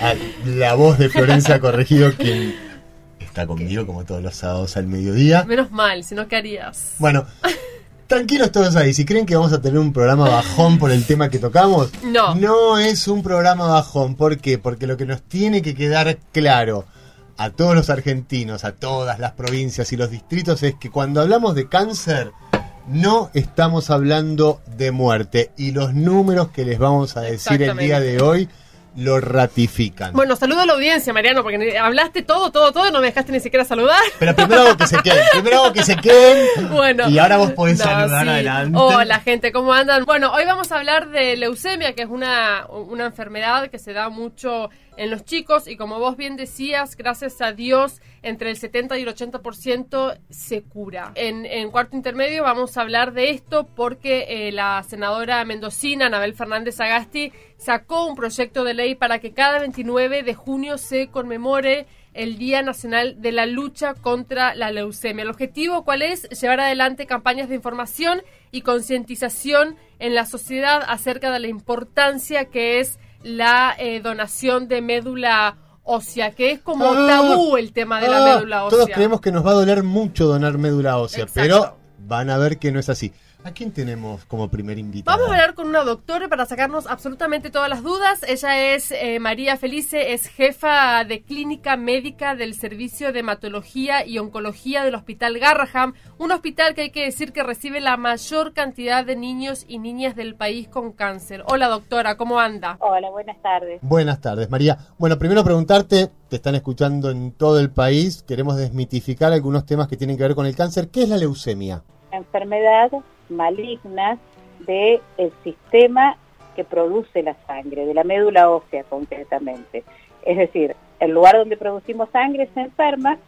a la voz de Florencia Corregido, quien está conmigo como todos los sábados al mediodía. Menos mal, si no, ¿qué harías? Bueno, tranquilos todos ahí. Si creen que vamos a tener un programa bajón por el tema que tocamos, No. no es un programa bajón. ¿Por qué? Porque lo que nos tiene que quedar claro a todos los argentinos, a todas las provincias y los distritos es que cuando hablamos de cáncer, no estamos hablando de muerte. Y los números que les vamos a decir el día de hoy lo ratifican. Bueno, saludo a la audiencia, Mariano, porque hablaste todo, todo, todo y no me dejaste ni siquiera saludar. Pero primero hago que se queden, primero hago que se queden. Bueno. Y ahora vos podés No, saludar sí. adelante. Hola, gente, ¿cómo andan? Bueno, hoy vamos a hablar de leucemia, que es una, una enfermedad que se da mucho en los chicos y como vos bien decías, gracias a Dios, entre el 70 y el 80% se cura. En, cuarto intermedio vamos a hablar de esto porque eh, la senadora mendocina, Anabel Fernández Agasti, sacó un proyecto de ley para que cada 29 de junio se conmemore el Día Nacional de la Lucha contra la Leucemia. El objetivo, ¿cuál es? Llevar adelante campañas de información y concientización en la sociedad acerca de la importancia que es la eh, donación de médula ósea, que es como Ah, tabú el tema de la ah, médula ósea. Todos creemos que nos va a doler mucho donar médula ósea, Exacto. pero van a ver que no es así. ¿A quién tenemos como primer invitado? Vamos a hablar con una doctora para sacarnos absolutamente todas las dudas. Ella es eh, María Felice, es jefa de clínica médica del Servicio de Hematología y Oncología del Hospital Garraham, un hospital que hay que decir que recibe la mayor cantidad de niños y niñas del país con cáncer. Hola doctora, ¿cómo anda? Hola, buenas tardes. Buenas tardes, María. Bueno, primero preguntarte, te están escuchando en todo el país, queremos desmitificar algunos temas que tienen que ver con el cáncer. ¿Qué es la leucemia? Enfermedad maligna del sistema que produce la sangre, de la médula ósea concretamente. Es decir, el lugar donde producimos sangre se enferma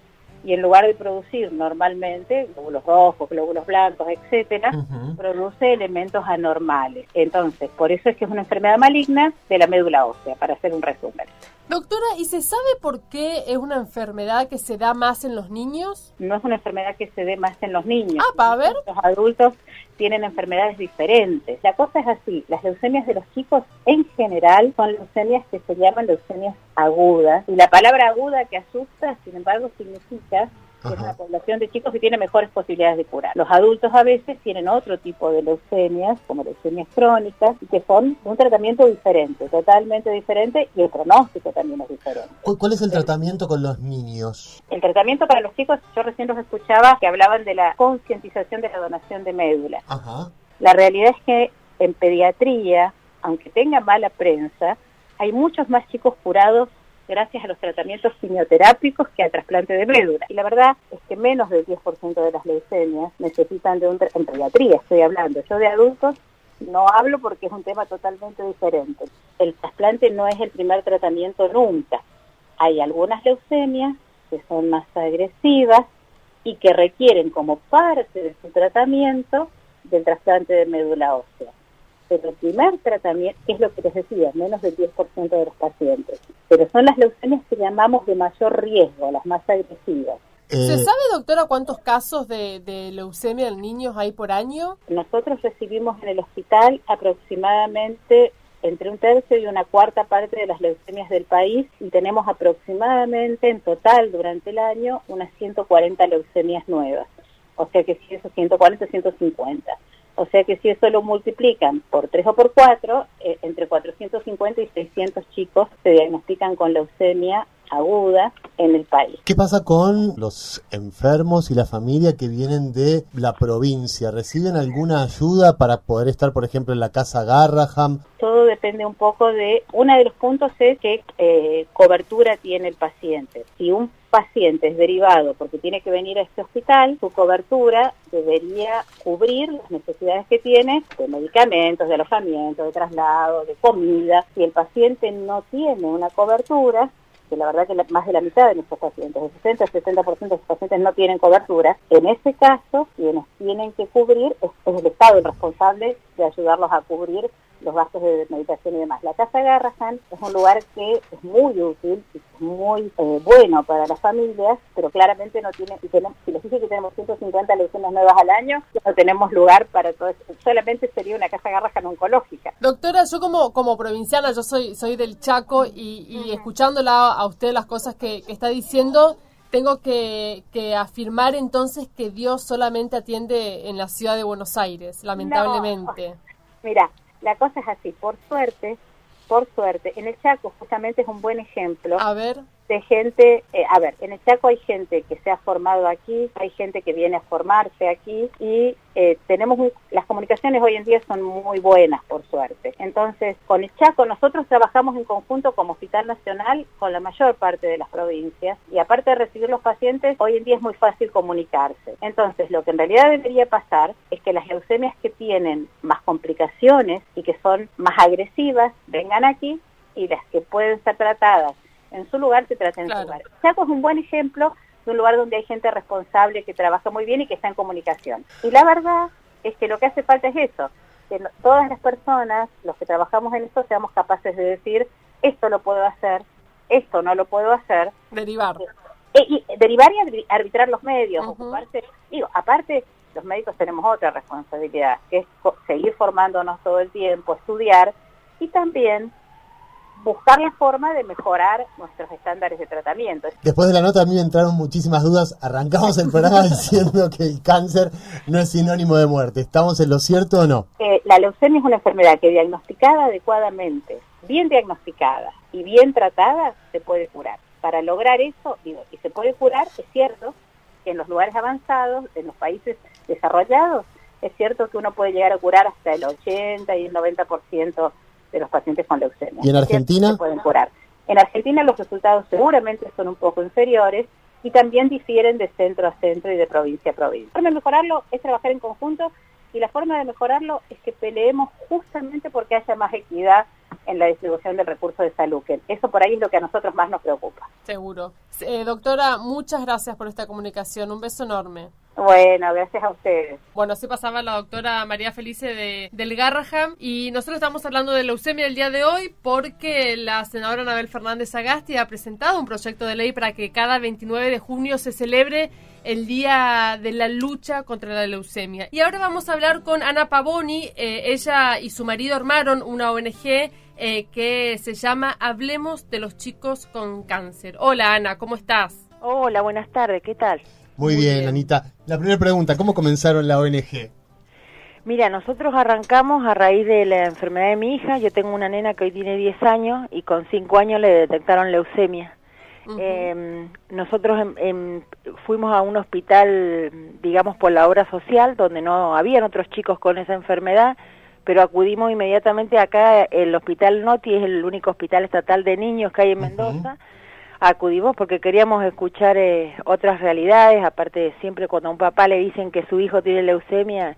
y en lugar de producir normalmente glóbulos rojos, glóbulos blancos, etcétera, produce elementos anormales. Entonces, por eso es que es una enfermedad maligna de la médula ósea, para hacer un resumen. Doctora, ¿y se sabe por qué es una enfermedad que se da más en los niños? no es una enfermedad que se dé más en los niños. Ah, va a ver. Los adultos tienen enfermedades diferentes. La cosa es así, las leucemias de los chicos en general son leucemias que se llaman leucemias agudas. Y la palabra aguda que asusta, sin embargo, significa es una población de chicos que tiene mejores posibilidades de curar. Los adultos a veces tienen otro tipo de leucemias, como leucemias crónicas, y que son un tratamiento diferente, totalmente diferente, y el pronóstico también es diferente. ¿Cuál cuál es el tratamiento con los niños? El tratamiento para los chicos, yo recién los escuchaba que hablaban de la concientización de la donación de médula. Ajá. La realidad es que en pediatría, aunque tenga mala prensa, hay muchos más chicos curados gracias a los tratamientos quimioterápicos que al trasplante de médula. Y la verdad es que menos del 10% de las leucemias necesitan de un en pediatría, estoy hablando. Yo de adultos no hablo porque es un tema totalmente diferente. El trasplante no es el primer tratamiento nunca. Hay algunas leucemias que son más agresivas y que requieren como parte de su tratamiento del trasplante de médula ósea. Pero el primer tratamiento, que es lo que les decía, menos del 10% de los pacientes, pero son las leucemias que llamamos de mayor riesgo, las más agresivas. ¿Se Eh, sabe, doctora, cuántos casos de, de leucemia en niños hay por año? Nosotros recibimos en el hospital aproximadamente entre un tercio y una cuarta parte de las leucemias del país y tenemos aproximadamente en total durante el año unas 140 leucemias nuevas. O sea que si eso 140, 150. O sea que si eso lo multiplican por 3 o por 4, eh, entre 450 y 600 chicos se diagnostican con leucemia aguda en el país. ¿Qué pasa con los enfermos y la familia que vienen de la provincia? ¿Reciben alguna ayuda para poder estar, por ejemplo, en la casa Garraham? todo depende un poco de, uno de los puntos es qué eh, cobertura tiene el paciente. Si un paciente es derivado porque tiene que venir a este hospital, su cobertura debería cubrir las necesidades que tiene de medicamentos, de alojamiento, de traslado, de comida. Si el paciente no tiene una cobertura, que la verdad que más de la mitad de nuestros pacientes, el 60 70% de los pacientes no tienen cobertura, en ese caso quienes tienen que cubrir es, el Estado el responsable de ayudarlos a cubrir los gastos de meditación y demás. La Casa Garrahan es un lugar que es muy útil, es muy eh, bueno para las familias, pero claramente no tiene, si, tenemos, si les dije que tenemos 150 leucemias nuevas al año, no tenemos lugar para todo eso. Solamente sería una Casa Garrahan oncológica. Doctora, yo como, como provinciana, yo soy, soy del Chaco y, escuchándola a usted las cosas que, está diciendo, tengo que, afirmar entonces que Dios solamente atiende en la ciudad de Buenos Aires, lamentablemente. Mira, la cosa es así, por suerte, por suerte, en el Chaco justamente es un buen ejemplo. A ver de gente, eh, a ver, en el Chaco hay gente que se ha formado aquí, hay gente que viene a formarse aquí y eh, tenemos las comunicaciones hoy en día son muy buenas por suerte. Entonces, con el Chaco nosotros trabajamos en conjunto como Hospital Nacional con la mayor parte de las provincias y aparte de recibir los pacientes, hoy en día es muy fácil comunicarse. Entonces, lo que en realidad debería pasar es que las leucemias que tienen más complicaciones y que son más agresivas vengan aquí y las que pueden ser tratadas en su lugar se trata en su lugar. Chaco es un buen ejemplo de un lugar donde hay gente responsable que trabaja muy bien y que está en comunicación. Y la verdad es que lo que hace falta es eso, que todas las personas, los que trabajamos en esto, seamos capaces de decir, esto lo puedo hacer, esto no lo puedo hacer. Derivar. Eh, y, derivar y arbitrar los medios, ocuparse. Digo, aparte, los médicos tenemos otra responsabilidad, que es seguir formándonos todo el tiempo, estudiar y también buscar la forma de mejorar nuestros estándares de tratamiento. Después de la nota a mí me entraron muchísimas dudas. Arrancamos el programa diciendo que el cáncer no es sinónimo de muerte. ¿Estamos en lo cierto o no? Eh, la leucemia es una enfermedad que diagnosticada adecuadamente, bien diagnosticada y bien tratada, se puede curar. Para lograr eso, digo, y se puede curar, es cierto que en los lugares avanzados, en los países desarrollados, es cierto que uno puede llegar a curar hasta el 80 y el 90% de los pacientes con leucemia. ¿Y en Argentina? Se pueden curar. En Argentina los resultados seguramente son un poco inferiores y también difieren de centro a centro y de provincia a provincia. La forma de mejorarlo es trabajar en conjunto y la forma de mejorarlo es que peleemos justamente porque haya más equidad en la distribución del recurso de salud, que eso por ahí es lo que a nosotros más nos preocupa. Seguro. Eh, doctora, muchas gracias por esta comunicación. Un beso enorme. Bueno, gracias a ustedes. Bueno, así pasaba la doctora María Felice de, del Garraham y nosotros estamos hablando de leucemia el día de hoy porque la senadora Anabel Fernández Agasti ha presentado un proyecto de ley para que cada 29 de junio se celebre el día de la lucha contra la leucemia. Y ahora vamos a hablar con Ana Pavoni. Eh, ella y su marido armaron una ONG eh, que se llama Hablemos de los chicos con cáncer. Hola Ana, ¿cómo estás? Hola, buenas tardes, ¿qué tal? Muy, bien, Anita. La primera pregunta, ¿cómo comenzaron la ONG? Mira, nosotros arrancamos a raíz de la enfermedad de mi hija. Yo tengo una nena que hoy tiene 10 años y con 5 años le detectaron leucemia. Em, nosotros em, em, fuimos a un hospital, digamos, por la obra social, donde no habían otros chicos con esa enfermedad, pero acudimos inmediatamente acá, el Hospital Noti es el único hospital estatal de niños que hay en Mendoza, acudimos porque queríamos escuchar eh, otras realidades, aparte de siempre cuando a un papá le dicen que su hijo tiene leucemia,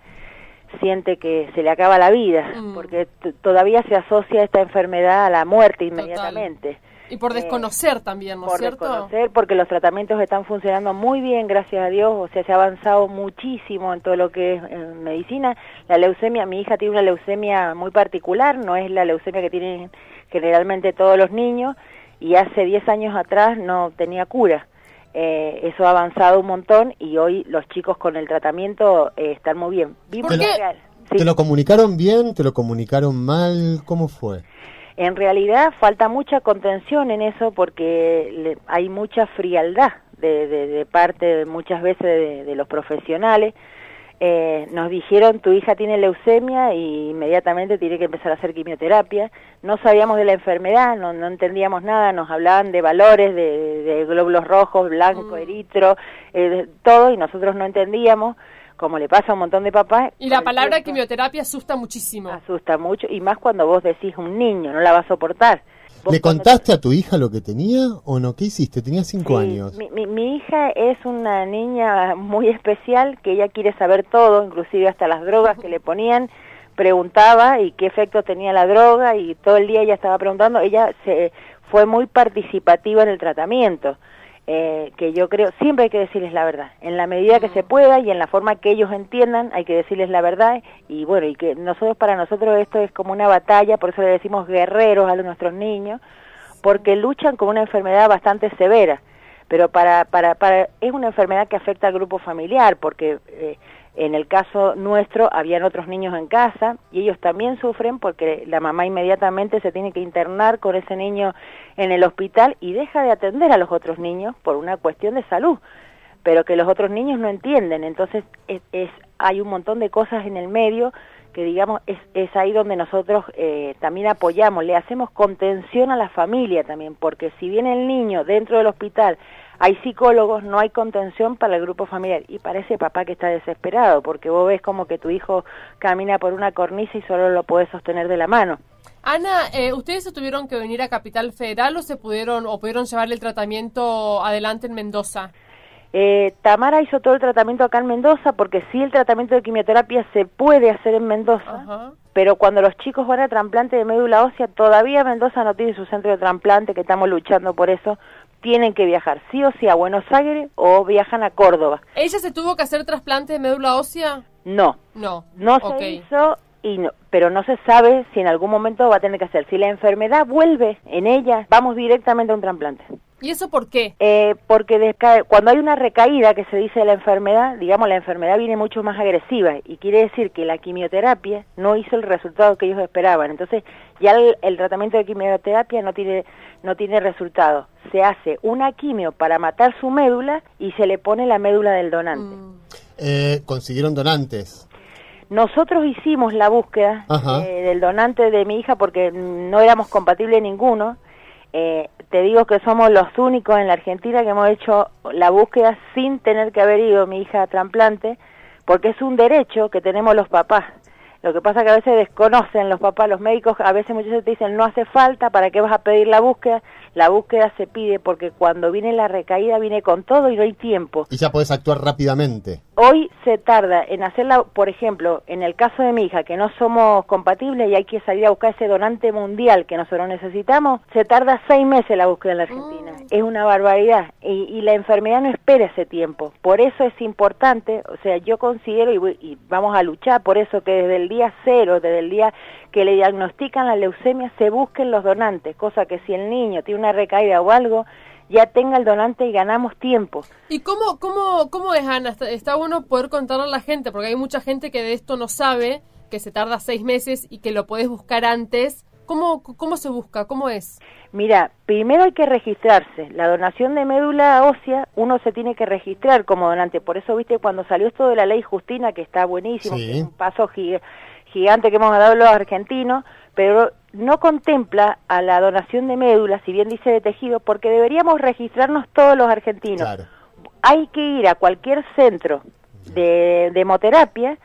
siente que se le acaba la vida, mm. porque todavía se asocia esta enfermedad a la muerte inmediatamente. Y por eh, desconocer también, ¿no es cierto? Por desconocer, porque los tratamientos están funcionando muy bien, gracias a Dios, o sea, se ha avanzado muchísimo en todo lo que es medicina. La leucemia, mi hija tiene una leucemia muy particular, no es la leucemia que tienen generalmente todos los niños, y hace 10 años atrás no tenía cura. Eh, eso ha avanzado un montón y hoy los chicos con el tratamiento eh, están muy bien. ¿Por qué? ¿Te lo comunicaron bien? ¿Te lo comunicaron mal? ¿Cómo fue? En realidad falta mucha contención en eso porque hay mucha frialdad de, de, parte muchas veces de, los profesionales. Eh, nos dijeron tu hija tiene leucemia y inmediatamente tiene que empezar a hacer quimioterapia. No sabíamos de la enfermedad, no, no entendíamos nada, nos hablaban de valores, de, glóbulos rojos, blanco, mm. eritro, eh, todo y nosotros no entendíamos como le pasa a un montón de papás. Y la palabra quimioterapia asusta muchísimo. Asusta mucho, y más cuando vos decís un niño, no la va a soportar. ¿Le contaste a tu hija lo que tenía o no? ¿Qué hiciste? Tenía cinco años. Mi, mi, hija es una niña muy especial que ella quiere saber todo, inclusive hasta las drogas que le ponían, preguntaba y qué efecto tenía la droga y todo el día ella estaba preguntando, ella se fue muy participativa en el tratamiento. Eh, que yo creo, siempre hay que decirles la verdad, en la medida que se pueda y en la forma que ellos entiendan, hay que decirles la verdad. Y bueno, y que nosotros, para nosotros esto es como una batalla, por eso le decimos guerreros a nuestros niños, porque luchan con una enfermedad bastante severa, pero para, para, para es una enfermedad que afecta al grupo familiar, porque eh, en el caso nuestro, habían otros niños en casa y ellos también sufren porque la mamá inmediatamente se tiene que internar con ese niño en el hospital y deja de atender a los otros niños por una cuestión de salud, pero que los otros niños no entienden. Entonces es, hay un montón de cosas en el medio que digamos es, es ahí donde nosotros eh, también apoyamos, le hacemos contención a la familia también, porque si viene el niño dentro del hospital hay psicólogos, no hay contención para el grupo familiar. Y parece papá que está desesperado, porque vos ves como que tu hijo camina por una cornisa y solo lo puedes sostener de la mano. Ana, eh, ¿ustedes se tuvieron que venir a Capital Federal o se pudieron o pudieron llevarle el tratamiento adelante en Mendoza? Eh, Tamara hizo todo el tratamiento acá en Mendoza porque sí el tratamiento de quimioterapia se puede hacer en Mendoza, pero cuando los chicos van a trasplante de médula ósea, todavía Mendoza no tiene su centro de trasplante, que estamos luchando por eso, tienen que viajar sí o sí a Buenos Aires o viajan a Córdoba. ¿Ella se tuvo que hacer trasplante de médula ósea? No. No. No se hizo y no, pero no se sabe si en algún momento va a tener que hacer. Si la enfermedad vuelve en ella, vamos directamente a un trasplante. ¿Y eso por qué? Eh, porque cuando hay una recaída que se dice de la enfermedad, digamos, la enfermedad viene mucho más agresiva y quiere decir que la quimioterapia no hizo el resultado que ellos esperaban. Entonces, ya el, tratamiento de quimioterapia no tiene, no tiene resultado. Se hace una quimio para matar su médula y se le pone la médula del donante. Mm. Eh, ¿Consiguieron donantes? Nosotros hicimos la búsqueda eh, del donante de mi hija porque no éramos compatibles ninguno eh, te digo que somos los únicos en la Argentina que hemos hecho la búsqueda sin tener que haber ido mi hija a trasplante, porque es un derecho que tenemos los papás. Lo que pasa es que a veces desconocen los papás, los médicos, a veces muchas veces te dicen no hace falta, ¿para qué vas a pedir la búsqueda? La búsqueda se pide porque cuando viene la recaída viene con todo y no hay tiempo. Y ya puedes actuar rápidamente. Hoy se tarda en hacerla, por ejemplo, en el caso de mi hija, que no somos compatibles y hay que salir a buscar ese donante mundial que nosotros necesitamos, se tarda seis meses la búsqueda en la Argentina. Mm. Es una barbaridad y, la enfermedad no espera ese tiempo. Por eso es importante, o sea, yo considero y, y vamos a luchar por eso que desde el día cero, desde el día que le diagnostican la leucemia, se busquen los donantes, cosa que si el niño tiene una recaída o algo, ya tenga el donante y ganamos tiempo. ¿Y cómo, cómo, cómo es, Ana? Está, bueno poder contarle a la gente, porque hay mucha gente que de esto no sabe, que se tarda seis meses y que lo puedes buscar antes. ¿Cómo, ¿Cómo se busca? ¿Cómo es? Mira, primero hay que registrarse. La donación de médula ósea, uno se tiene que registrar como donante. Por eso, viste, cuando salió esto de la ley Justina, que está buenísimo, que es un paso gigante que hemos dado los argentinos, pero no contempla a la donación de médula, si bien dice de tejido, porque deberíamos registrarnos todos los argentinos. Hay que ir a cualquier centro de, de hemoterapia,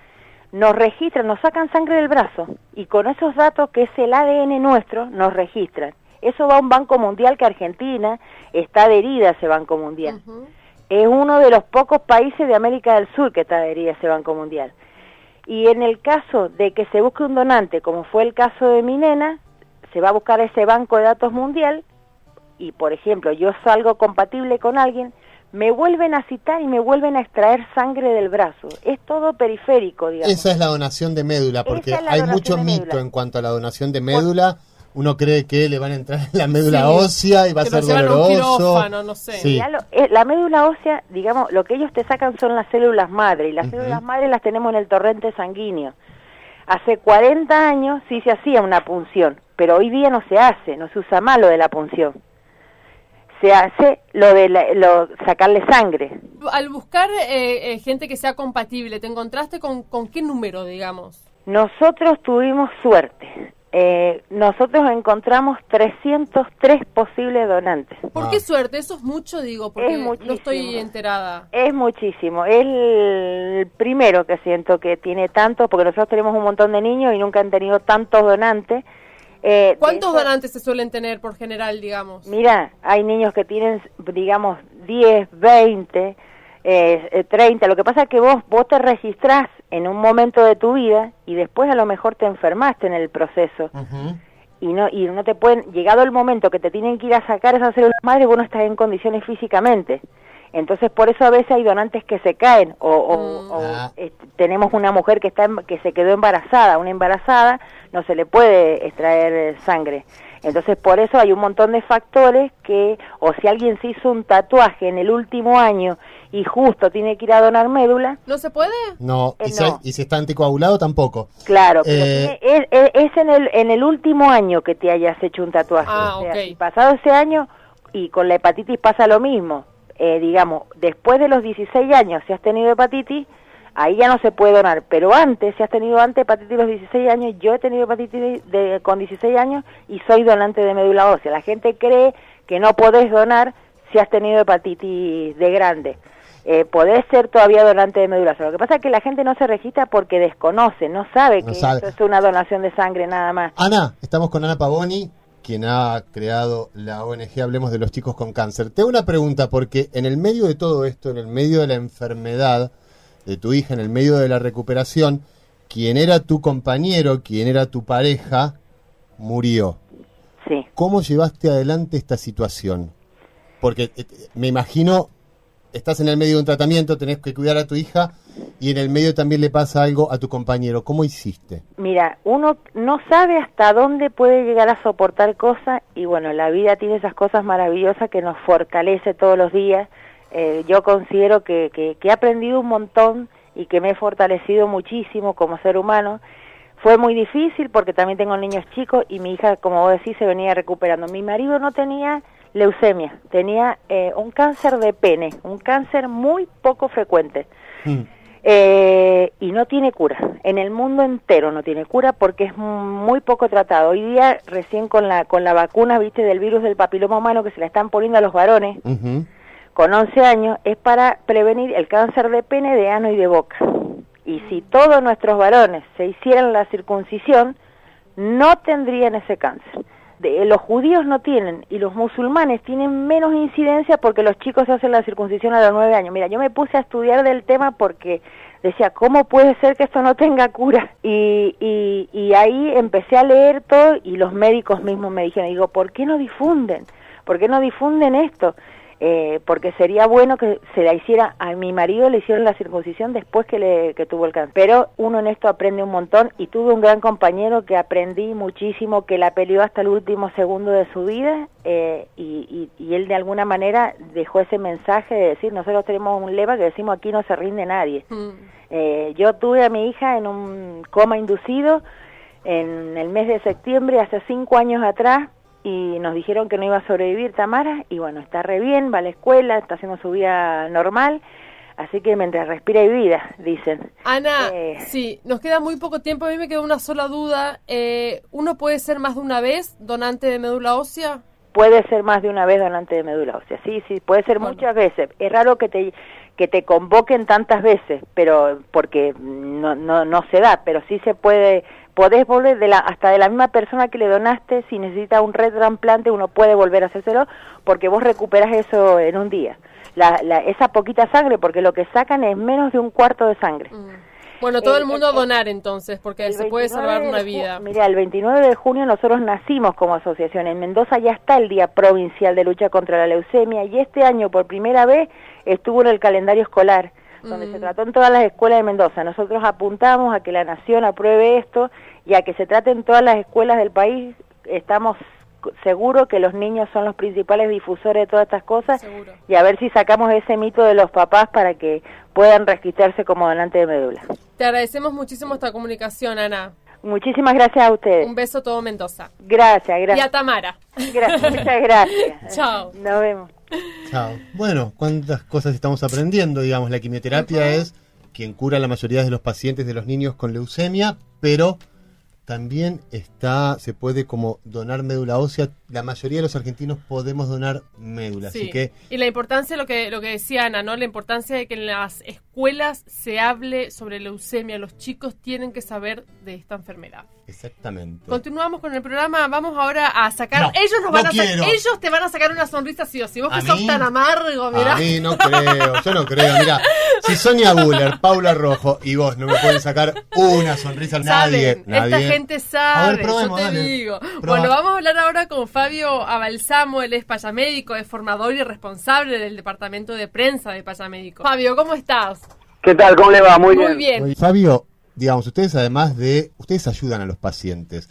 nos registran, nos sacan sangre del brazo y con esos datos que es el ADN nuestro, nos registran. Eso va a un banco mundial que Argentina está adherida a ese banco mundial. Es uno de los pocos países de América del Sur que está adherida a ese banco mundial. Y en el caso de que se busque un donante, como fue el caso de mi nena, se va a buscar ese banco de datos mundial y, por ejemplo, yo salgo compatible con alguien, me vuelven a citar y me vuelven a extraer sangre del brazo. Es todo periférico, digamos. Esa es la donación de médula, porque hay mucho mito en cuanto a la donación de médula uno cree que le van a entrar en la médula ósea y va a ser doloroso. no sé. Eh, la médula ósea, digamos, lo que ellos te sacan son las células madre y las células madre las tenemos en el torrente sanguíneo. Hace 40 años sí se hacía una punción, pero hoy día no se hace, no se usa más lo de la punción. Se hace lo de lo, sacarle sangre. Al buscar eh, eh, gente que sea compatible, ¿te encontraste con, con qué número, digamos? Nosotros tuvimos suerte eh, nosotros encontramos 303 posibles donantes. ¿Por qué ah. suerte? Eso es mucho, digo, porque no estoy enterada. Es muchísimo. Es el primero que siento que tiene tantos, porque nosotros tenemos un montón de niños y nunca han tenido tantos donantes. Eh, ¿Cuántos donantes se suelen tener por general, digamos? Mira, hay niños que tienen, digamos, 10, 20, eh, 30. Lo que pasa es que vos, vos te registrás en un momento de tu vida y después a lo mejor te enfermaste en el proceso. Y no y no te pueden llegado el momento que te tienen que ir a sacar esas células madre vos no estás en condiciones físicamente entonces por eso a veces hay donantes que se caen o, o- Mm. o, Ah. eh, tenemos una mujer que está que se quedó embarazada una embarazada no se le puede extraer sangre entonces por eso hay un montón de factores que o si alguien se hizo un tatuaje en el último año y justo tiene que ir a donar médula ¿No se puede? No, y, Eh, si, no. y si está anticoagulado tampoco. Claro, pero Eh, tiene- es, es- es en, el, en el último año que te hayas hecho un tatuaje. Ah, O sea, ok. si pasado ese año, y con la hepatitis pasa lo mismo. Eh, digamos, después de los 16 años, si has tenido hepatitis, ahí ya no se puede donar. Pero antes, si has tenido antes hepatitis a los 16 años, yo he tenido hepatitis de, con 16 años y soy donante de médula ósea. La gente cree que no podés donar si has tenido hepatitis de grande. Eh, podés ser todavía donante de médula ósea. Lo que pasa es que la gente no se registra porque desconoce, no sabe No que sabe. esto es una donación de sangre nada más. Ana, estamos con Ana Pavoni, quien ha creado la ONG Hablemos de los Chicos con Cáncer. Te hago una pregunta, porque en el medio de todo esto, en el medio de la enfermedad de tu hija, en el medio de la recuperación, quien era tu compañero, quien era tu pareja, murió. Sí. ¿Cómo llevaste adelante esta situación? Porque eh, me imagino, estás en el medio de un tratamiento, tenés que cuidar a tu hija y en el medio también le pasa algo a tu compañero. ¿Cómo hiciste? Mira, uno no sabe hasta dónde puede llegar a soportar cosas y bueno, la vida tiene esas cosas maravillosas que nos fortalece todos los días. Eh, yo considero que, que, que he aprendido un montón y que me he fortalecido muchísimo como ser humano. Fue muy difícil porque también tengo niños chicos y mi hija, como vos decís, se venía recuperando. Mi marido no tenía leucemia, tenía eh, un cáncer de pene, un cáncer muy poco frecuente. Mm. Eh, y no tiene cura. En el mundo entero no tiene cura porque es muy poco tratado. Hoy día, recién con la, con la vacuna, viste, del virus del papiloma humano que se la están poniendo a los varones con 11 años, es para prevenir el cáncer de pene, de ano y de boca. Y si todos nuestros varones se hicieran la circuncisión, no tendrían ese cáncer. De- los judíos no tienen y los musulmanes tienen menos incidencia porque los chicos hacen la circuncisión a los nueve años. Mira, yo me puse a estudiar del tema porque decía, ¿cómo puede ser que esto no tenga cura? Y, y, y ahí empecé a leer todo y los médicos mismos me dijeron, digo, ¿por qué no difunden? ¿Por qué no difunden esto? Eh, porque sería bueno que se la hiciera a mi marido le hicieron la circuncisión después que le que tuvo el cáncer pero uno en esto aprende un montón y tuve un gran compañero que aprendí muchísimo que la peleó hasta el último segundo de su vida eh, y, y, y él de alguna manera dejó ese mensaje de decir nosotros tenemos un lema que decimos aquí no se rinde nadie Mm. eh, yo tuve a mi hija en un coma inducido en el mes de septiembre, hace cinco años atrás, y nos dijeron que no iba a sobrevivir Tamara, y bueno, está re bien, va a la escuela, está haciendo su vida normal, así que mientras respira hay vida, dicen. Ana, Eh. sí, nos queda muy poco tiempo. A mí me quedó una sola duda. Eh, ¿Uno puede ser más de una vez donante de médula ósea? Puede ser más de una vez donante de médula ósea, sí, sí, puede ser Bueno. muchas veces. Es raro que te que te convoquen tantas veces, pero porque no, no, no se da, pero sí se puede, podés volver de la, hasta de la misma persona que le donaste, si necesita un retransplante, uno puede volver a hacérselo, porque vos recuperas eso en un día. La, la, esa poquita sangre, porque lo que sacan es menos de un cuarto de sangre. Mm. Bueno, todo El- el mundo a el- donar entonces, porque se puede 29 salvar una vida. Mira, el 29 de junio nosotros nacimos como asociación. En Mendoza ya está el Día Provincial de Lucha contra la Leucemia y este año por primera vez estuvo en el calendario escolar, donde Mm. se trató en todas las escuelas de Mendoza. Nosotros apuntamos a que la nación apruebe esto y a que se trate en todas las escuelas del país. Estamos seguros que los niños son los principales difusores de todas estas cosas Seguro. y a ver si sacamos ese mito de los papás para que puedan registrarse como donante de médula. Te agradecemos muchísimo esta comunicación, Ana. Muchísimas gracias a ustedes. Un beso a todo Mendoza. Gracias, Y a gracias. Tamara. Muchas gracias. Chao. Nos vemos. Chao. Bueno, cuántas cosas estamos aprendiendo, digamos, la quimioterapia es quien cura la mayoría de los pacientes de los niños con leucemia, pero también está, se puede como donar médula ósea. La mayoría de los argentinos podemos donar médula, así Sí. que Y la importancia, lo que, lo que decía Ana, ¿no? La importancia de que en las escuelas se hable sobre leucemia. Los chicos tienen que saber de esta enfermedad. exactamente. Continuamos con el programa. Vamos ahora a sacar. No, ellos nos no van a sa- quiero. Ellos te van a sacar una sonrisa sí o sí. Vos ¿A que sos tan amargo, mirá. A mí no creo, yo no creo. Mira, Si Sonia Buller, Paula Rojo y vos no me pueden sacar una sonrisa, nadie, Saben, nadie. esta gente sabe, A ver, probemos, yo te dale. digo. Bueno, vamos a hablar ahora con Fabio Abalsamo, él es payamédico, es formador y responsable del departamento de prensa de payamédico. Fabio, ¿cómo estás? ¿Qué tal? ¿Cómo le va? Muy, Muy bien. bien. Fabio, digamos, ustedes además de, ustedes ayudan a los pacientes.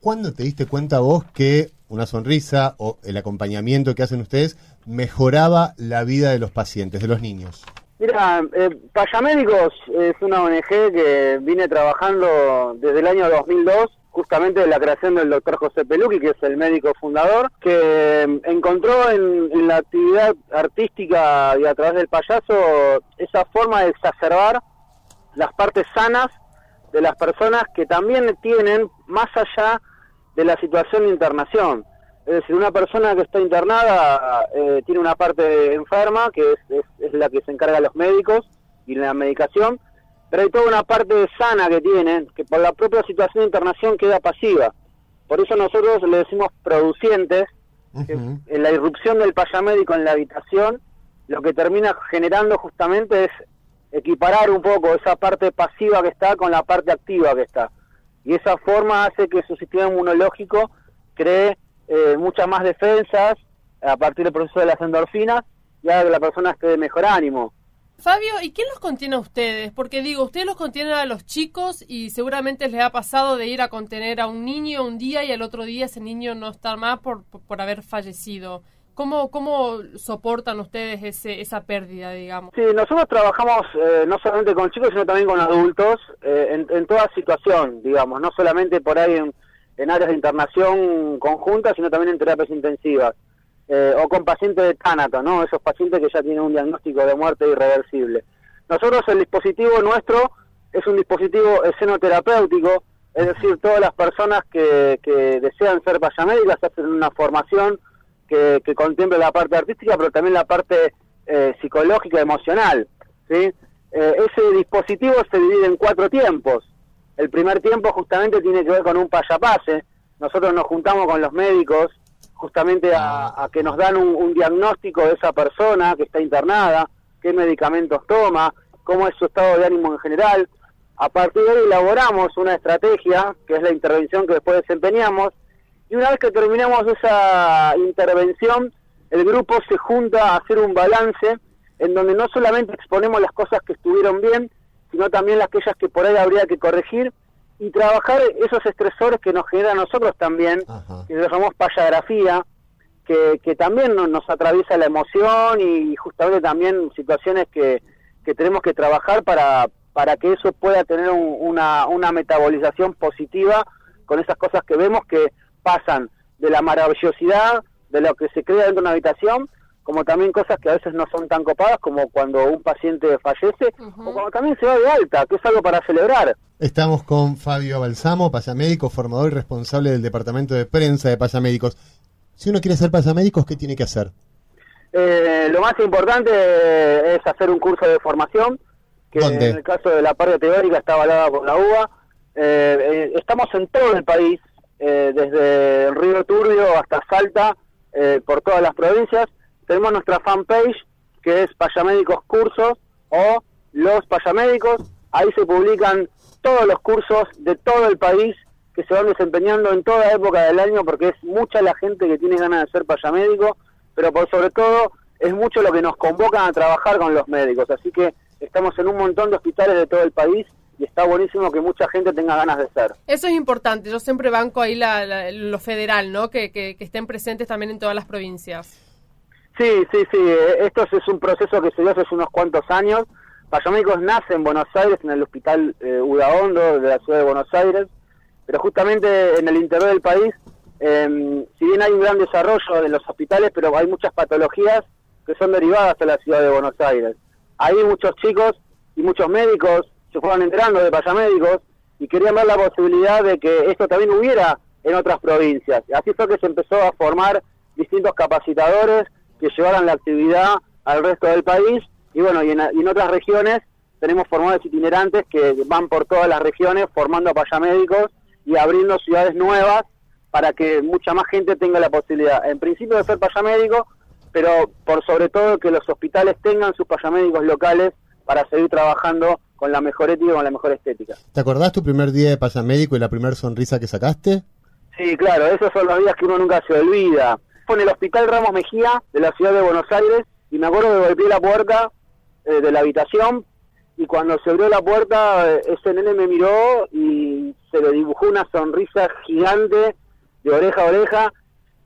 ¿Cuándo te diste cuenta vos que una sonrisa o el acompañamiento que hacen ustedes mejoraba la vida de los pacientes, de los niños? Mira, eh, Payamédicos es una ONG que viene trabajando desde el año 2002, justamente de la creación del doctor José Peluqui, que es el médico fundador, que eh, encontró en, la actividad artística y a través del payaso esa forma de exacerbar las partes sanas de las personas que también tienen más allá de la situación de internación. Es decir, una persona que está internada eh, tiene una parte enferma, que es, es, es la que se encarga los médicos y la medicación, pero hay toda una parte sana que tienen, que por la propia situación de internación queda pasiva. Por eso nosotros le decimos producientes, que en la irrupción del payamédico en la habitación, lo que termina generando justamente es equiparar un poco esa parte pasiva que está con la parte activa que está. Y esa forma hace que su sistema inmunológico cree eh, muchas más defensas a partir del proceso de las endorfinas y haga que la persona esté de mejor ánimo. Fabio, ¿y quién los contiene a ustedes? Porque digo, ustedes los contienen a los chicos y seguramente les ha pasado de ir a contener a un niño un día y al otro día ese niño no estar más por, por, por haber fallecido. ¿Cómo, ¿Cómo soportan ustedes ese, esa pérdida, digamos? Sí, nosotros trabajamos eh, no solamente con chicos, sino también con adultos, eh, en, en toda situación, digamos, no solamente por ahí en, en áreas de internación conjunta, sino también en terapias intensivas, eh, o con pacientes de tánato, ¿no? Esos pacientes que ya tienen un diagnóstico de muerte irreversible. Nosotros el dispositivo nuestro es un dispositivo escenoterapéutico, es decir, todas las personas que, que desean ser payamédicas hacen una formación que, que contemple la parte artística, pero también la parte eh, psicológica, emocional. ¿sí? Eh, ese dispositivo se divide en cuatro tiempos. El primer tiempo justamente tiene que ver con un payapase. Nosotros nos juntamos con los médicos justamente a, a que nos dan un, un diagnóstico de esa persona que está internada, qué medicamentos toma, cómo es su estado de ánimo en general. A partir de ahí elaboramos una estrategia, que es la intervención que después desempeñamos, y una vez que terminamos esa intervención, el grupo se junta a hacer un balance en donde no solamente exponemos las cosas que estuvieron bien, sino también las aquellas que por ahí habría que corregir y trabajar esos estresores que nos generan a nosotros también, Ajá. que llamamos payografía, que, que también no- nos atraviesa la emoción y justamente también situaciones que, que tenemos que trabajar para, para que eso pueda tener un- una, una metabolización positiva con esas cosas que vemos que pasan de la maravillosidad de lo que se crea dentro de una habitación, como también cosas que a veces no son tan copadas, como cuando un paciente fallece, o cuando también se va de alta, que es algo para celebrar. Estamos con Fabio Balsamo, payamédico, formador y responsable del departamento de prensa de payamédicos. Si uno quiere ser payamédicos, ¿qué tiene que hacer? Eh, lo más importante es hacer un curso de formación, que ¿Dónde? en el caso de la parte teórica está avalada por la UBA. Eh, eh, estamos en todo el país, eh, desde el Río Turbio hasta Salta, eh, por todas las provincias. Tenemos nuestra fanpage, que es Payamédicos Cursos o Los Payamédicos. Ahí se publican todos los cursos de todo el país que se van desempeñando en toda época del año, porque es mucha la gente que tiene ganas de ser payamédico, pero por sobre todo es mucho lo que nos convocan a trabajar con los médicos. Así que estamos en un montón de hospitales de todo el país y está buenísimo que mucha gente tenga ganas de ser. Eso es importante. Yo siempre banco ahí la, la- lo federal, ¿no? Que, que, que estén presentes también en todas las provincias. Sí, sí, sí. Esto es un proceso que se dio hace unos cuantos años. Payamédicos nace en Buenos Aires, en el Hospital eh, Udaondo de la ciudad de Buenos Aires, pero justamente en el interior del país, eh, si bien hay un gran desarrollo de los hospitales, pero hay muchas patologías que son derivadas de la ciudad de Buenos Aires. Ahí muchos chicos y muchos médicos se fueron enterando de payamédicos y querían ver la posibilidad de que esto también hubiera en otras provincias. Así fue que se empezó a formar distintos capacitadores que llevaran la actividad al resto del país y bueno, y en, y en otras regiones tenemos formadores itinerantes que van por todas las regiones formando a payamédicos y abriendo ciudades nuevas para que mucha más gente tenga la posibilidad, en principio de ser payamédico, pero por sobre todo que los hospitales tengan sus payamédicos locales para seguir trabajando con la mejor ética y con la mejor estética. ¿Te acordás tu primer día de pasamédico y la primera sonrisa que sacaste? Sí, claro, esos son los días que uno nunca se olvida. En el Hospital Ramos Mejía de la ciudad de Buenos Aires y me acuerdo que golpeé la puerta eh, de la habitación y cuando se abrió la puerta eh, ese nene me miró y se le dibujó una sonrisa gigante de oreja a oreja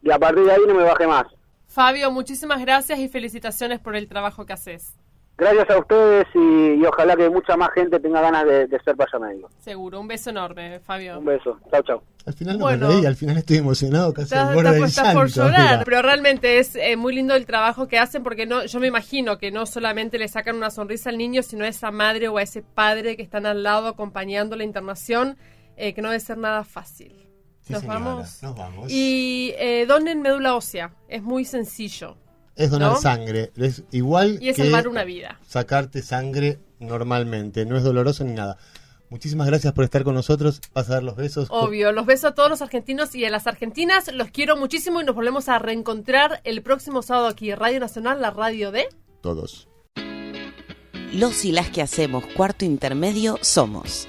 y a partir de ahí no me bajé más. Fabio, muchísimas gracias y felicitaciones por el trabajo que haces. Gracias a ustedes y, y ojalá que mucha más gente tenga ganas de, de ser payamédico. Seguro, un beso enorme, Fabio. Un beso, chao, chao. Al final no Bueno. me reí, al final estoy emocionado casi al borde del estás por llanto, llorar, mira. pero realmente es eh, muy lindo el trabajo que hacen porque no, yo me imagino que no solamente le sacan una sonrisa al niño, sino a esa madre o a ese padre que están al lado acompañando la internación, eh, que no debe ser nada fácil. Sí, nos señora, vamos. nos vamos. Y eh, donen médula ósea, es muy sencillo. Es donar ¿no? sangre, es igual Y es que salvar una vida. sacarte sangre normalmente, no es doloroso ni nada. Muchísimas gracias por estar con nosotros, vas a dar los besos. Obvio, los beso a todos los argentinos y a las argentinas, los quiero muchísimo y nos volvemos a reencontrar el próximo sábado aquí, Radio Nacional, la radio de... Todos. Los y las que hacemos cuarto intermedio somos.